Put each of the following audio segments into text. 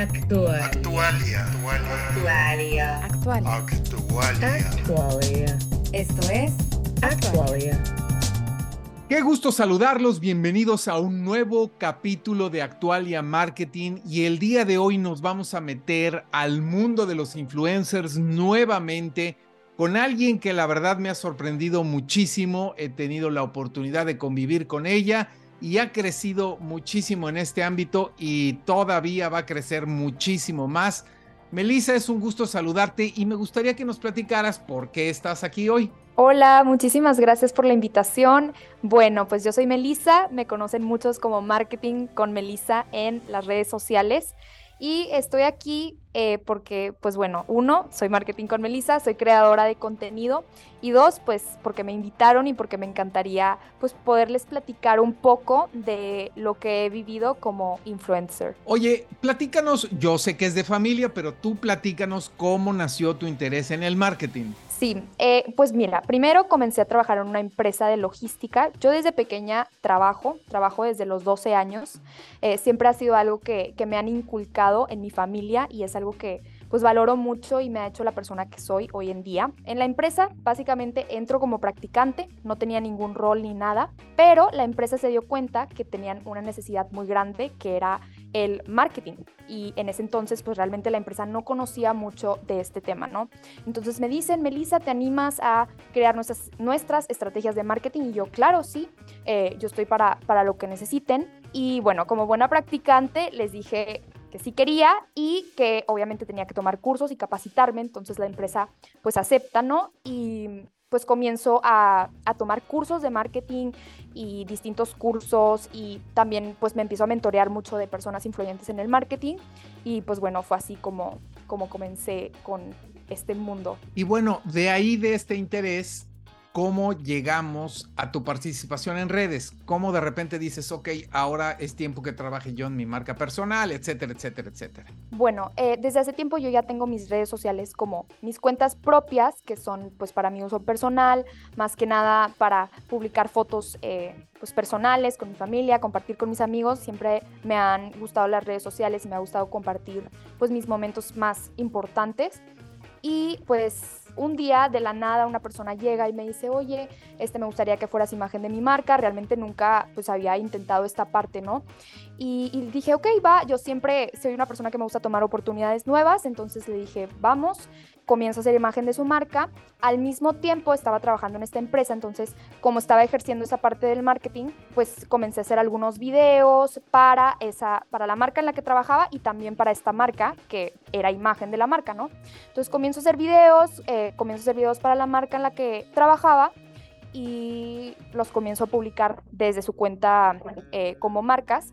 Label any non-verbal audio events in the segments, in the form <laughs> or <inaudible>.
Actual. Actualia. Actualia. Actual. Actualia. Actualia. Esto es Actualia. Qué gusto saludarlos, bienvenidos a un nuevo capítulo de Actualia Marketing y el día de hoy nos vamos a meter al mundo de los influencers nuevamente con alguien que la verdad me ha sorprendido muchísimo, he tenido la oportunidad de convivir con ella y ha crecido muchísimo en este ámbito y todavía va a crecer muchísimo más. Melissa, es un gusto saludarte y me gustaría que nos platicaras por qué estás aquí hoy. Hola, muchísimas gracias por la invitación. Bueno, pues yo soy Melissa, me conocen muchos como Marketing con Melissa en las redes sociales y estoy aquí eh, porque, pues bueno, uno, soy Marketing con Melissa, soy creadora de contenido y dos, pues porque me invitaron y porque me encantaría pues poderles platicar un poco de lo que he vivido como influencer. Oye, platícanos, yo sé que es de familia, pero tú platícanos cómo nació tu interés en el marketing. Sí, eh, pues mira, primero comencé a trabajar en una empresa de logística. Yo desde pequeña trabajo, trabajo desde los 12 años. Eh, siempre ha sido algo que, que me han inculcado en mi familia y es algo que pues valoro mucho y me ha hecho la persona que soy hoy en día. En la empresa básicamente entro como practicante, no tenía ningún rol ni nada, pero la empresa se dio cuenta que tenían una necesidad muy grande que era el marketing y en ese entonces pues realmente la empresa no conocía mucho de este tema, ¿no? Entonces me dicen, Melissa, ¿te animas a crear nuestras, nuestras estrategias de marketing? Y yo, claro, sí, eh, yo estoy para, para lo que necesiten. Y bueno, como buena practicante les dije, que sí quería y que obviamente tenía que tomar cursos y capacitarme, entonces la empresa pues acepta, ¿no? Y pues comienzo a, a, tomar cursos de marketing y distintos cursos y también pues me empiezo a mentorear mucho de personas influyentes en el marketing y pues bueno, fue así como, como comencé con este mundo. Y bueno, de ahí de este interés cómo llegamos a tu participación en redes, cómo de repente dices, ok, ahora es tiempo que trabaje yo en mi marca personal, etcétera, etcétera, etcétera. Bueno, eh, desde hace tiempo yo ya tengo mis redes sociales como mis cuentas propias, que son pues para mi uso personal, más que nada para publicar fotos eh, pues personales con mi familia, compartir con mis amigos. Siempre me han gustado las redes sociales y me ha gustado compartir pues mis momentos más importantes. Y pues un día de la nada una persona llega y me dice, oye, este me gustaría que fueras imagen de mi marca. Realmente nunca pues había intentado esta parte, ¿no? Y, y, dije, ok, va, yo siempre soy una persona que me gusta tomar oportunidades nuevas, entonces le dije, vamos, comienzo a hacer imagen de su marca. Al mismo tiempo estaba trabajando en esta empresa, entonces como estaba ejerciendo esa parte del marketing, pues comencé a hacer algunos videos para, esa, para la marca en la que trabajaba y también para esta marca, que era imagen de la marca, ¿no? Entonces comienzo a hacer videos, eh, comienzo a hacer videos para la marca en la que trabajaba y los comienzo a publicar desde su cuenta eh, como marcas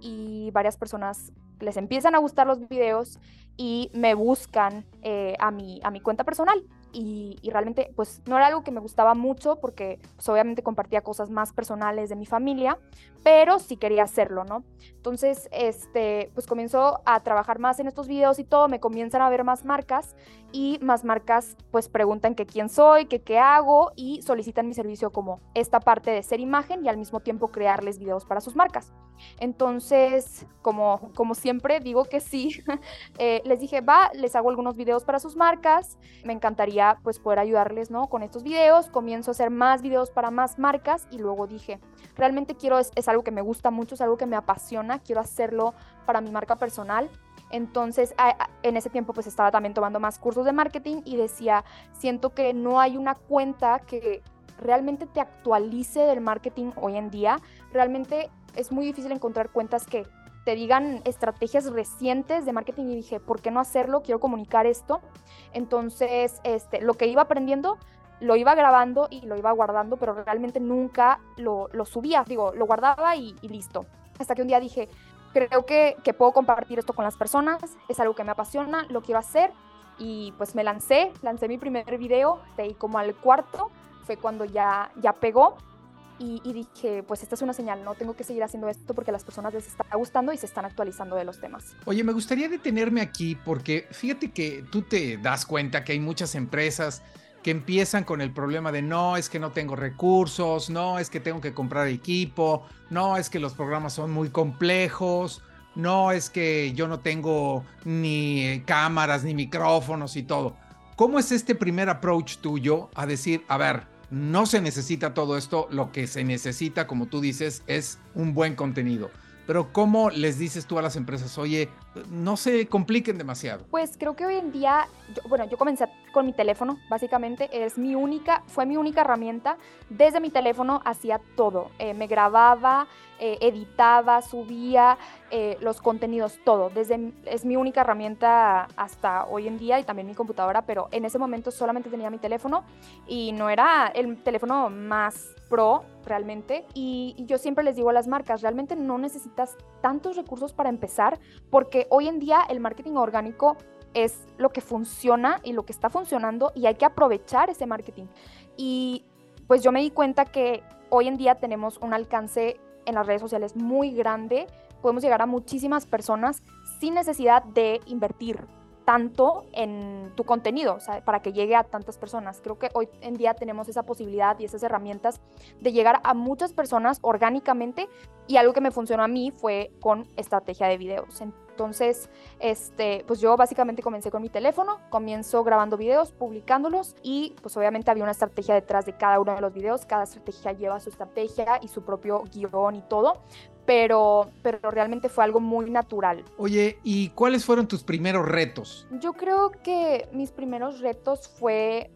y varias personas les empiezan a gustar los videos y me buscan eh, a, mi, a mi cuenta personal. Y, realmente pues no era algo que me gustaba mucho porque pues, obviamente compartía cosas más personales de mi familia, pero sí quería hacerlo, ¿no? Entonces, este, pues comienzo a trabajar más en estos videos y todo, me comienzan a ver más marcas y más marcas pues preguntan que quién soy, que qué hago y solicitan mi servicio como esta parte de ser imagen y al mismo tiempo crearles videos para sus marcas. Entonces, como, como siempre digo que sí, <laughs> eh, les dije, va, les hago algunos videos para sus marcas, me encantaría pues poder ayudarles, ¿no? Con estos videos, comienzo a hacer más videos para más marcas y luego dije, realmente quiero, es, es algo que me gusta mucho, es algo que me apasiona, quiero hacerlo para mi marca personal. Entonces, en ese tiempo pues estaba también tomando más cursos de marketing y decía, siento que no hay una cuenta que realmente te actualice del marketing hoy en día. Realmente es muy difícil encontrar cuentas que te digan estrategias recientes de marketing y dije, ¿por qué no hacerlo? Quiero comunicar esto. Entonces, este, lo que iba aprendiendo lo iba grabando y lo iba guardando, pero realmente nunca lo, lo subía. Digo, lo guardaba y, y, listo. Hasta que un día dije, creo que, que puedo compartir esto con las personas, es algo que me apasiona, lo quiero hacer. Y pues me lancé, lancé mi primer video, de ahí como al cuarto, fue cuando ya, ya pegó. Y, y, dije, pues esta es una señal, no tengo que seguir haciendo esto porque a las personas les está gustando y se están actualizando de los temas. Oye, me gustaría detenerme aquí porque fíjate que tú te das cuenta que hay muchas empresas que empiezan con el problema de no, es que no tengo recursos, no, es que tengo que comprar equipo, no, es que los programas son muy complejos, no es que yo no tengo ni cámaras ni micrófonos y todo. ¿Cómo es este primer approach tuyo a decir, a ver, no se necesita todo esto, lo que se necesita, como tú dices, es un buen contenido? Pero ¿cómo les dices tú a las empresas, oye, no se compliquen demasiado? Pues creo que hoy en día, bueno, yo comencé con mi teléfono, básicamente, es mi única, fue mi única herramienta. Desde mi teléfono hacía todo. Eh, me grababa, eh, editaba, subía eh, los contenidos, todo. Desde, es mi única herramienta hasta hoy en día y también mi computadora, pero en ese momento solamente tenía mi teléfono y no era el teléfono más pro realmente. Y, yo siempre les digo a las marcas, realmente no necesitas tantos recursos para empezar, porque hoy en día el marketing orgánico es lo que funciona y lo que está funcionando y hay que aprovechar ese marketing. Y pues yo me di cuenta que hoy en día tenemos un alcance en las redes sociales muy grande, podemos llegar a muchísimas personas sin necesidad de invertir tanto en tu contenido, o sea, para que llegue a tantas personas. Creo que hoy en día tenemos esa posibilidad y esas herramientas de llegar a muchas personas orgánicamente y algo que me funcionó a mí fue con estrategia de videos. Entonces, este, pues yo básicamente comencé con mi teléfono, comienzo grabando videos, publicándolos y pues obviamente había una estrategia detrás de cada uno de los videos, cada estrategia lleva su estrategia y su propio guion y todo, pero, pero realmente fue algo muy natural. Oye, ¿y cuáles fueron tus primeros retos? Yo creo que mis primeros retos fue,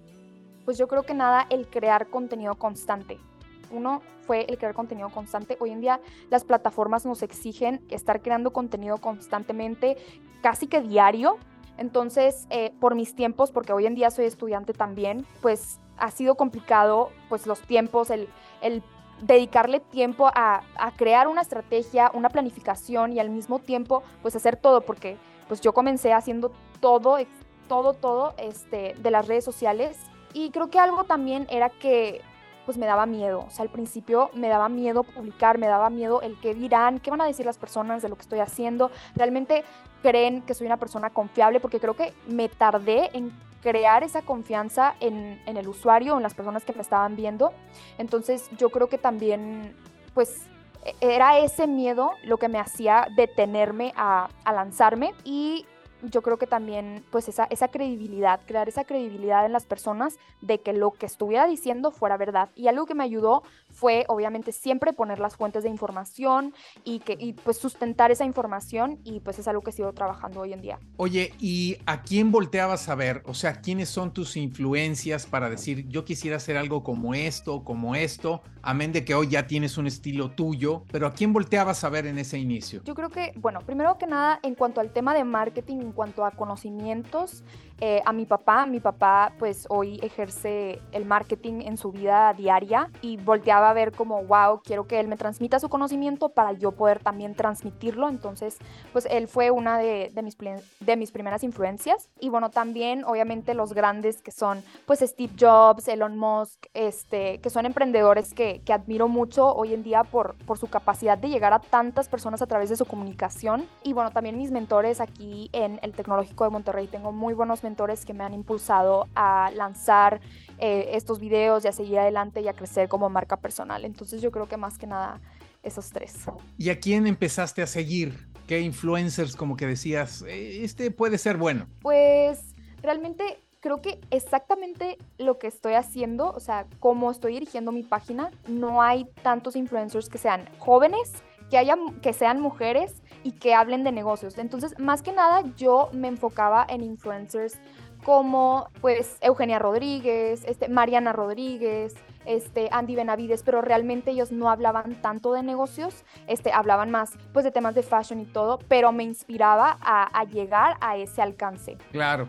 pues yo creo que nada, el crear contenido constante. Uno fue el crear contenido constante. Hoy en día las plataformas nos exigen estar creando contenido constantemente, casi que diario. Entonces, eh, por mis tiempos, porque hoy en día soy estudiante también, pues ha sido complicado, pues los tiempos, el, el dedicarle tiempo a, crear una estrategia, una planificación y al mismo tiempo pues hacer todo, porque pues yo comencé haciendo todo, todo, todo este, de las redes sociales y creo que algo también era que pues me daba miedo, o sea, al principio me daba miedo publicar, me daba miedo el qué dirán, qué van a decir las personas de lo que estoy haciendo, realmente creen que soy una persona confiable, porque creo que me tardé en crear esa confianza en, el usuario, en las personas que me estaban viendo. Entonces yo creo que también, pues, e, era ese miedo lo que me hacía detenerme a, a lanzarme. Y yo creo que también pues esa, esa credibilidad, crear esa credibilidad en las personas de que lo que estuviera diciendo fuera verdad. Y algo que me ayudó fue obviamente siempre poner las fuentes de información y, que, y pues sustentar esa información y pues es algo que sigo trabajando hoy en día. Oye, ¿y a quién volteabas a ver? O sea, ¿quiénes son tus influencias para decir yo quisiera hacer algo como esto, como esto? Amén de que hoy ya tienes un estilo tuyo, pero ¿a quién volteabas a ver en ese inicio? Yo creo que, bueno, primero que nada, en cuanto al tema de marketing, en cuanto a conocimientos, eh, a mi papá. Mi papá pues hoy ejerce el marketing en su vida diaria y volteaba a ver como, wow, quiero que él me transmita su conocimiento para yo poder también transmitirlo. Entonces pues él fue una de, mis, de mis primeras influencias. Y bueno, también obviamente los grandes que son pues Steve Jobs, Elon Musk, este, que son emprendedores que, que admiro mucho hoy en día por, por su capacidad de llegar a tantas personas a través de su comunicación. Y bueno, también mis mentores aquí en el Tecnológico de Monterrey. Tengo muy buenos mentores que me han impulsado a lanzar eh, estos videos y a seguir adelante y a crecer como marca personal. Entonces yo creo que más que nada esos tres. ¿Y a quién empezaste a seguir? ¿Qué influencers como que decías, eh, este puede ser bueno? Pues realmente creo que exactamente lo que estoy haciendo, o sea, cómo estoy dirigiendo mi página, no hay tantos influencers que sean jóvenes, que, haya, que sean mujeres y que hablen de negocios. Entonces, más que nada, yo me enfocaba en influencers como pues Eugenia Rodríguez, este, Mariana Rodríguez, este, Andy Benavides, pero realmente ellos no hablaban tanto de negocios, este, hablaban más pues de temas de fashion y todo, pero me inspiraba a, a llegar a ese alcance. Claro.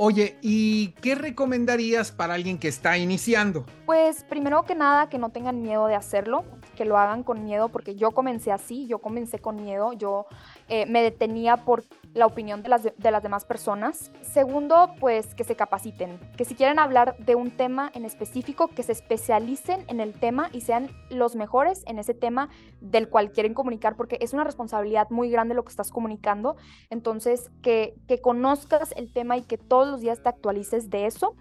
Oye, ¿y qué recomendarías para alguien que está iniciando? Pues primero que nada, que no tengan miedo de hacerlo que lo hagan con miedo, porque yo comencé así, yo comencé con miedo, yo eh, me detenía por la opinión de las, de, las demás personas. Segundo, pues que se capaciten, que si quieren hablar de un tema en específico, que se especialicen en el tema y sean los mejores en ese tema del cual quieren comunicar, porque es una responsabilidad muy grande lo que estás comunicando. Entonces, que, que conozcas el tema y que todos los días te actualices de eso.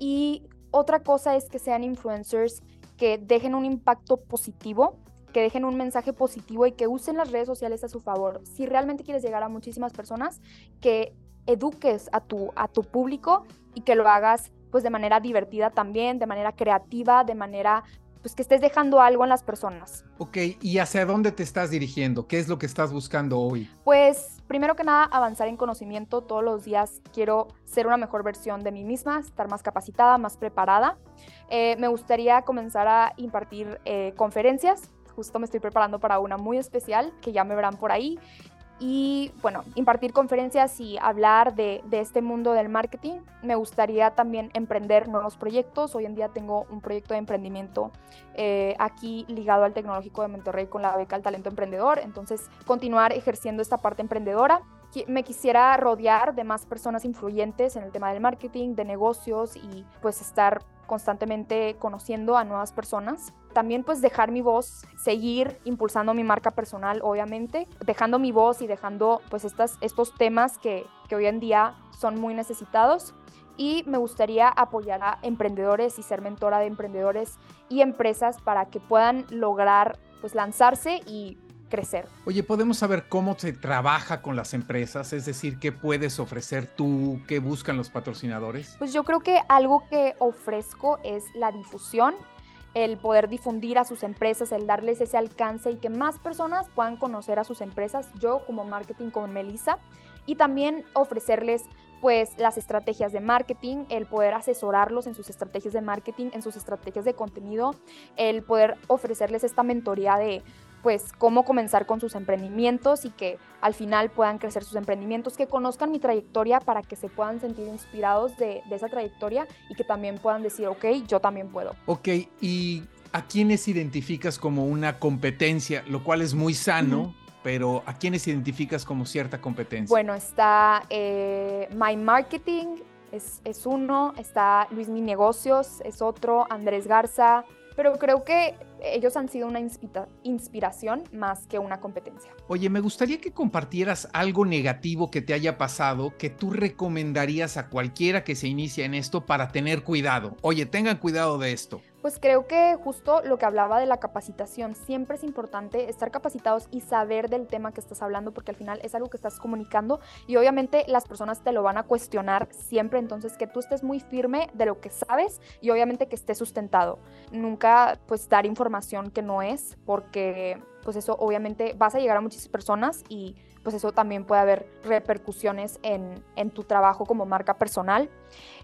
Y otra cosa es que sean influencers que dejen un impacto positivo que dejen un mensaje positivo y que usen las redes sociales a su favor. Si realmente quieres llegar a muchísimas personas, que eduques a tu, a tu público y que lo hagas pues de manera divertida también, de manera creativa, de manera pues que estés dejando algo en las personas. Ok, ¿y hacia dónde te estás dirigiendo? ¿Qué es lo que estás buscando hoy? Pues primero que nada, avanzar en conocimiento. Todos los días quiero ser una mejor versión de mí misma, estar más capacitada, más preparada. Eh, me gustaría comenzar a impartir eh, conferencias. Justo me estoy preparando para una muy especial que ya me verán por ahí y bueno, impartir conferencias y hablar de, este mundo del marketing. Me gustaría también emprender nuevos proyectos. Hoy en día tengo un proyecto de emprendimiento eh, aquí ligado al Tecnológico de Monterrey con la beca al talento emprendedor. Entonces, continuar ejerciendo esta parte emprendedora. Me quisiera rodear de más personas influyentes en el tema del marketing, de negocios y pues estar constantemente conociendo a nuevas personas. También pues dejar mi voz, seguir impulsando mi marca personal, obviamente, dejando mi voz y dejando pues estas, estos temas que, que hoy en día son muy necesitados. Y me gustaría apoyar a emprendedores y ser mentora de emprendedores y empresas para que puedan lograr pues lanzarse y crecer. Oye, ¿podemos saber cómo se trabaja con las empresas? Es decir, ¿qué puedes ofrecer tú? ¿Qué buscan los patrocinadores? Pues yo creo que algo que ofrezco es la difusión el poder difundir a sus empresas, el darles ese alcance y que más personas puedan conocer a sus empresas, yo como marketing con Melissa, y también ofrecerles pues las estrategias de marketing, el poder asesorarlos en sus estrategias de marketing, en sus estrategias de contenido, el poder ofrecerles esta mentoría de pues cómo comenzar con sus emprendimientos y que al final puedan crecer sus emprendimientos, que conozcan mi trayectoria para que se puedan sentir inspirados de, esa trayectoria y que también puedan decir, ok, yo también puedo. Ok, y ¿a quiénes identificas como una competencia? Lo cual es muy sano. Pero ¿a quiénes identificas como cierta competencia? Bueno, está eh, My Marketing, es, es, uno, está Luis Mi Negocios, es otro, Andrés Garza, pero creo que ellos han sido una inspiración más que una competencia. Oye, me gustaría que compartieras algo negativo que te haya pasado que tú recomendarías a cualquiera que se inicia en esto para tener cuidado. Oye, tengan cuidado de esto. Pues creo que justo lo que hablaba de la capacitación, siempre es importante estar capacitados y saber del tema que estás hablando, porque al final es algo que estás comunicando y obviamente las personas te lo van a cuestionar siempre, entonces que tú estés muy firme de lo que sabes y obviamente que esté sustentado. Nunca pues dar información que no es, porque pues eso obviamente vas a llegar a muchas personas y pues eso también puede haber repercusiones en, en, tu trabajo como marca personal.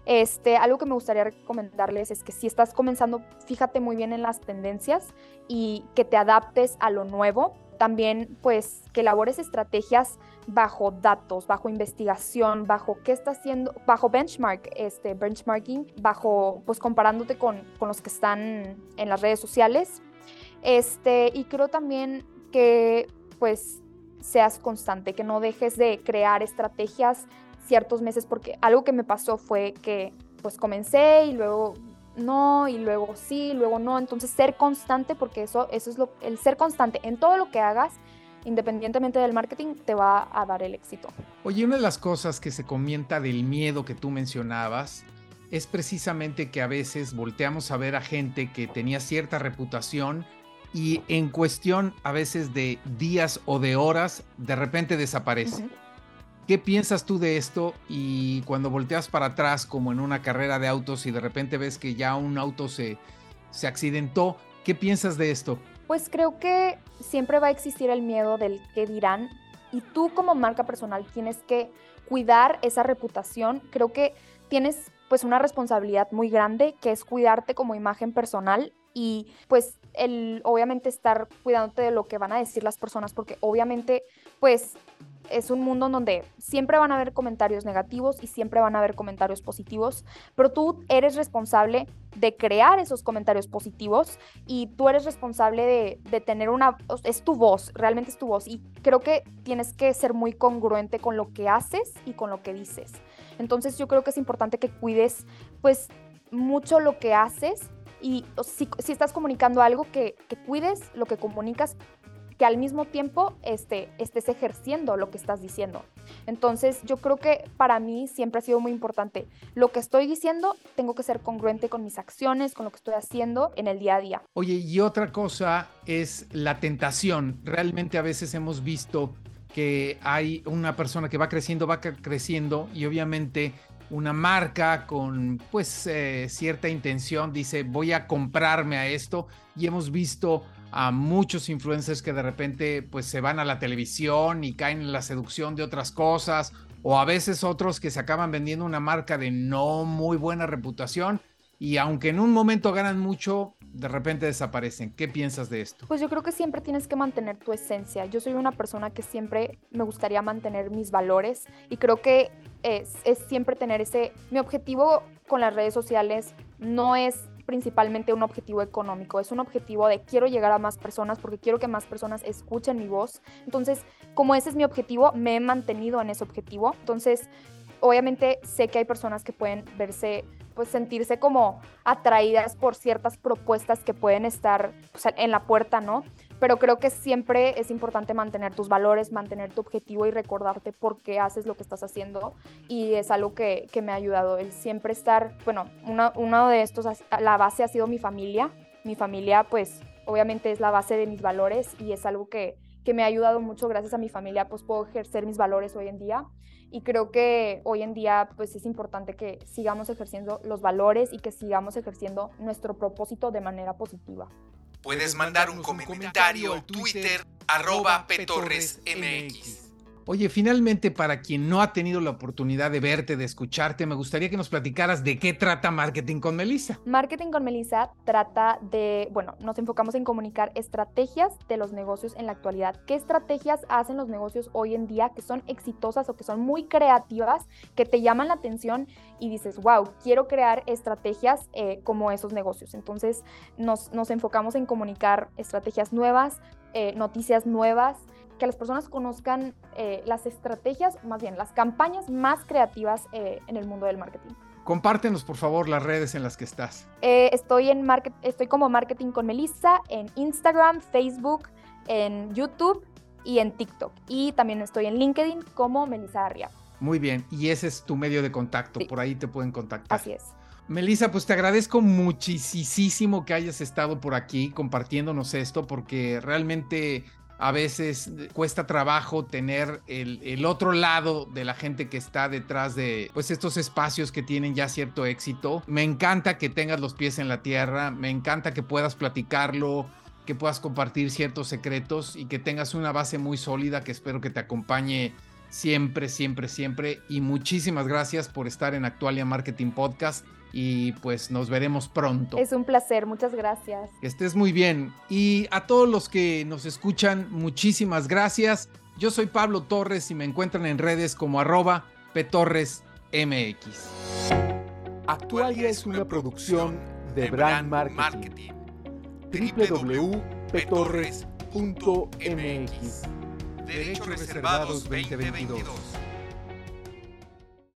Este, algo que me gustaría recomendarles es que si estás comenzando, fíjate muy bien en las tendencias y que te adaptes a lo nuevo. También pues que elabores estrategias bajo datos, bajo investigación, bajo qué está haciendo, bajo benchmark, este, benchmarking, bajo pues comparándote con, con los que están en las redes sociales. Este, y creo también que pues seas constante, que no dejes de crear estrategias ciertos meses, porque algo que me pasó fue que pues comencé y luego no, y luego sí, luego no, entonces ser constante, porque eso, eso es lo, el ser constante en todo lo que hagas, independientemente del marketing, te va a dar el éxito. Oye, una de las cosas que se comenta del miedo que tú mencionabas es precisamente que a veces volteamos a ver a gente que tenía cierta reputación y en cuestión a veces de días o de horas, de repente desaparece. ¿Qué piensas tú de esto? Y cuando volteas para atrás, como en una carrera de autos, y de repente ves que ya un auto se, se accidentó, ¿qué piensas de esto? Pues creo que siempre va a existir el miedo del qué dirán. Y tú como marca personal tienes que cuidar esa reputación. Creo que tienes pues una responsabilidad muy grande que es cuidarte como imagen personal y pues el obviamente estar cuidándote de lo que van a decir las personas porque obviamente pues es un mundo donde siempre van a haber comentarios negativos y siempre van a haber comentarios positivos, pero tú eres responsable de crear esos comentarios positivos y tú eres responsable de, de, tener una, es tu voz, realmente es tu voz y creo que tienes que ser muy congruente con lo que haces y con lo que dices. Entonces yo creo que es importante que cuides pues mucho lo que haces y si, estás comunicando algo, que, cuides lo que comunicas que al mismo tiempo este, estés ejerciendo lo que estás diciendo. Entonces yo creo que para mí siempre ha sido muy importante. Lo que estoy diciendo tengo que ser congruente con mis acciones, con lo que estoy haciendo en el día a día. Oye, y otra cosa es la tentación. Realmente a veces hemos visto que hay una persona que va creciendo, va creciendo y obviamente una marca con pues eh, cierta intención dice voy a comprarme a esto y hemos visto a muchos influencers que de repente pues se van a la televisión y caen en la seducción de otras cosas o a veces otros que se acaban vendiendo una marca de no muy buena reputación y aunque en un momento ganan mucho, de repente desaparecen. ¿Qué piensas de esto? Pues yo creo que siempre tienes que mantener tu esencia. Yo soy una persona que siempre me gustaría mantener mis valores y creo que es, es siempre tener ese... Mi objetivo con las redes sociales no es principalmente un objetivo económico, es un objetivo de quiero llegar a más personas porque quiero que más personas escuchen mi voz. Entonces, como ese es mi objetivo, me he mantenido en ese objetivo. Entonces, obviamente sé que hay personas que pueden verse, pues sentirse como atraídas por ciertas propuestas que pueden estar pues, en la puerta, ¿no? Pero creo que siempre es importante mantener tus valores, mantener tu objetivo y recordarte por qué haces lo que estás haciendo. Y es algo que, que me ha ayudado, el siempre estar, bueno, uno de estos, la base ha sido mi familia. Mi familia, pues, obviamente es la base de mis valores y es algo que, que me ha ayudado mucho. Gracias a mi familia, pues, puedo ejercer mis valores hoy en día. Y creo que hoy en día, pues, es importante que sigamos ejerciendo los valores y que sigamos ejerciendo nuestro propósito de manera positiva. Puedes mandar un comentario al Twitter arroba petorresmx. Oye, finalmente, para quien no ha tenido la oportunidad de verte, de escucharte, me gustaría que nos platicaras de qué trata Marketing con Melissa. Marketing con Melissa trata de, bueno, nos enfocamos en comunicar estrategias de los negocios en la actualidad. ¿Qué estrategias hacen los negocios hoy en día que son exitosas o que son muy creativas, que te llaman la atención y dices, wow, quiero crear estrategias eh, como esos negocios? Entonces, nos, nos enfocamos en comunicar estrategias nuevas, eh, noticias nuevas que las personas conozcan eh, las estrategias, más bien las campañas más creativas eh, en el mundo del marketing. Compártenos, por favor, las redes en las que estás. Eh, estoy, en market, estoy como Marketing con Melissa en Instagram, Facebook, en YouTube y en TikTok. Y también estoy en LinkedIn como Melissa Arria. Muy bien, y ese es tu medio de contacto, por ahí te pueden contactar. Así es. Melissa, pues te agradezco muchísimo que hayas estado por aquí compartiéndonos esto, porque realmente a veces cuesta trabajo tener el, otro lado de la gente que está detrás de pues estos espacios que tienen ya cierto éxito. Me encanta que tengas los pies en la tierra, me encanta que puedas platicarlo, que puedas compartir ciertos secretos y que tengas una base muy sólida que espero que te acompañe siempre, siempre, siempre. Y muchísimas gracias por estar en Actualia Marketing Podcast y pues nos veremos pronto. Es un placer, muchas gracias. Que estés muy bien. Y a todos los que nos escuchan, muchísimas gracias. Yo soy Pablo Torres y me encuentran en redes como arroba petorresmx. Actualia es una producción de Brand Marketing. www.petorres.mx Derechos reservados 2022.